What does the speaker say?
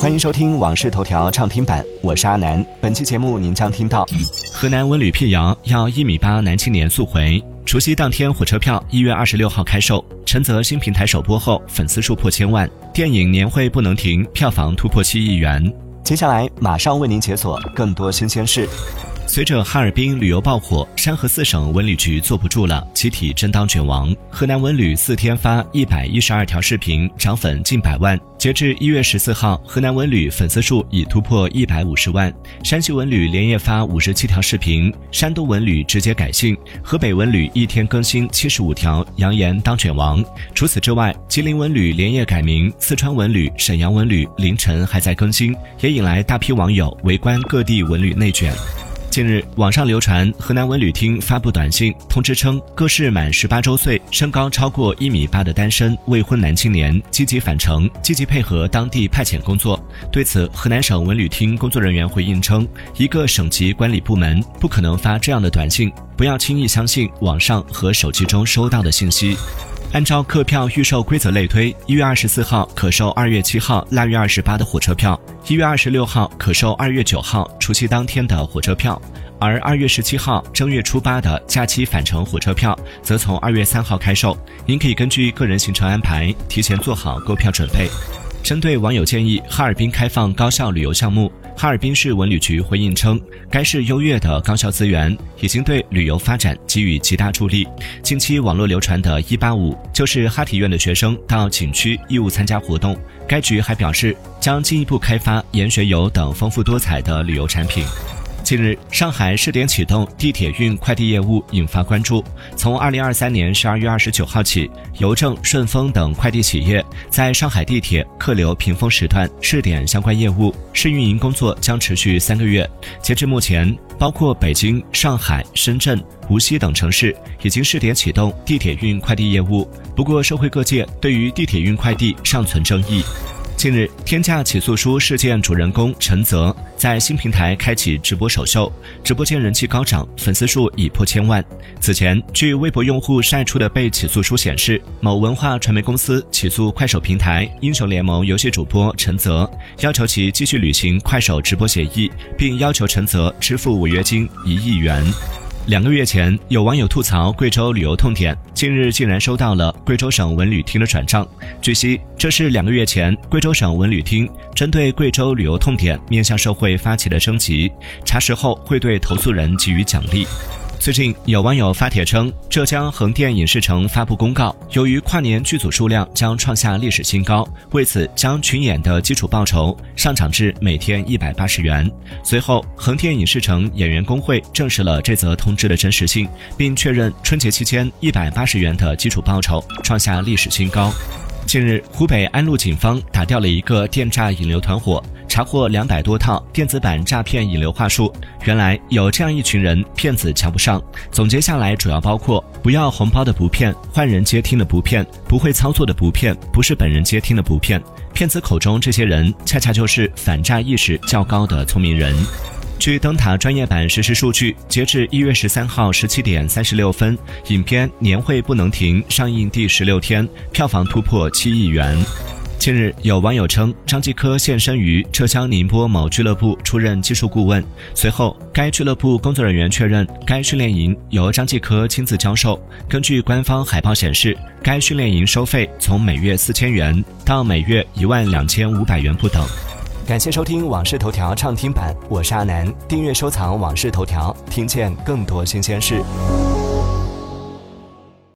欢迎收听《往事头条》畅听版，我是阿南。本期节目您将听到：河南文旅辟谣要一米八男青年速回；除夕当天火车票一月二十六号开售；陈泽新平台首播后粉丝数破千万；电影年会不能停，票房突破七亿元。接下来马上为您解锁更多新鲜事。随着哈尔滨旅游爆火，山河四省文旅局坐不住了，集体真当卷王。河南文旅四天发一百一十二条视频，涨粉近百万。截至一月十四号，河南文旅粉丝数已突破一百五十万。山西文旅连夜发五十七条视频，山东文旅直接改姓，河北文旅一天更新七十五条，扬言当卷王。除此之外，吉林文旅连夜改名，四川文旅、沈阳文旅凌晨还在更新，也引来大批网友围观各地文旅内卷。近日，网上流传河南文旅厅发布短信通知称，各市满十八周岁、身高超过一米八的单身未婚男青年积极返程，积极配合当地派遣工作。对此，河南省文旅厅工作人员回应称，一个省级管理部门不可能发这样的短信，不要轻易相信网上和手机中收到的信息。按照客票预售规则类推，一月二十四号可售二月七号、腊月二十八的火车票；一月二十六号可售二月九号除夕当天的火车票，而二月十七号正月初八的假期返程火车票则从二月三号开售。您可以根据个人行程安排，提前做好购票准备。针对网友建议哈尔滨开放高校旅游项目。哈尔滨市文旅局回应称，该市优越的高校资源已经对旅游发展给予极大助力。近期网络流传的“一八五”就是哈体院的学生到景区义务参加活动。该局还表示，将进一步开发研学游等丰富多彩的旅游产品。近日，上海试点启动地铁运快递业务，引发关注。从二零二三年十二月二十九号起，邮政、顺丰等快递企业在上海地铁客流平峰时段试点相关业务，试运营工作将持续三个月。截至目前，包括北京、上海、深圳、无锡等城市已经试点启动地铁运快递业务。不过，社会各界对于地铁运快递尚存争议。近日，天价起诉书事件主人公陈泽在新平台开启直播首秀，直播间人气高涨，粉丝数已破千万。此前，据微博用户晒出的被起诉书显示，某文化传媒公司起诉快手平台英雄联盟游戏主播陈泽，要求其继续履行快手直播协议，并要求陈泽支付违约金一亿元。两个月前，有网友吐槽贵州旅游痛点，近日竟然收到了贵州省文旅厅的转账。据悉，这是两个月前贵州省文旅厅针对贵州旅游痛点面向社会发起的征集，查实后会对投诉人给予奖励。最近有网友发帖称，浙江横店影视城发布公告，由于跨年剧组数量将创下历史新高，为此将群演的基础报酬上涨至每天一百八十元。随后，横店影视城演员工会证实了这则通知的真实性，并确认春节期间一百八十元的基础报酬创下历史新高。近日，湖北安陆警方打掉了一个电诈引流团伙，查获两百多套电子版诈骗引流话术。原来有这样一群人，骗子瞧不上。总结下来，主要包括：不要红包的不骗，换人接听的不骗，不会操作的不骗，不是本人接听的不骗。骗子口中这些人，恰恰就是反诈意识较高的聪明人。据灯塔专业版实时数据，截至一月十三号十七点三十六分，影片《年会不能停》上映第十六天，票房突破七亿元。近日，有网友称张继科现身于浙江宁波某俱乐部出任技术顾问，随后该俱乐部工作人员确认该训练营由张继科亲自教授。根据官方海报显示，该训练营收费从每月四千元到每月一万两千五百元不等。感谢收听《往事头条》畅听版，我是阿南。订阅收藏《往事头条》，听见更多新鲜事。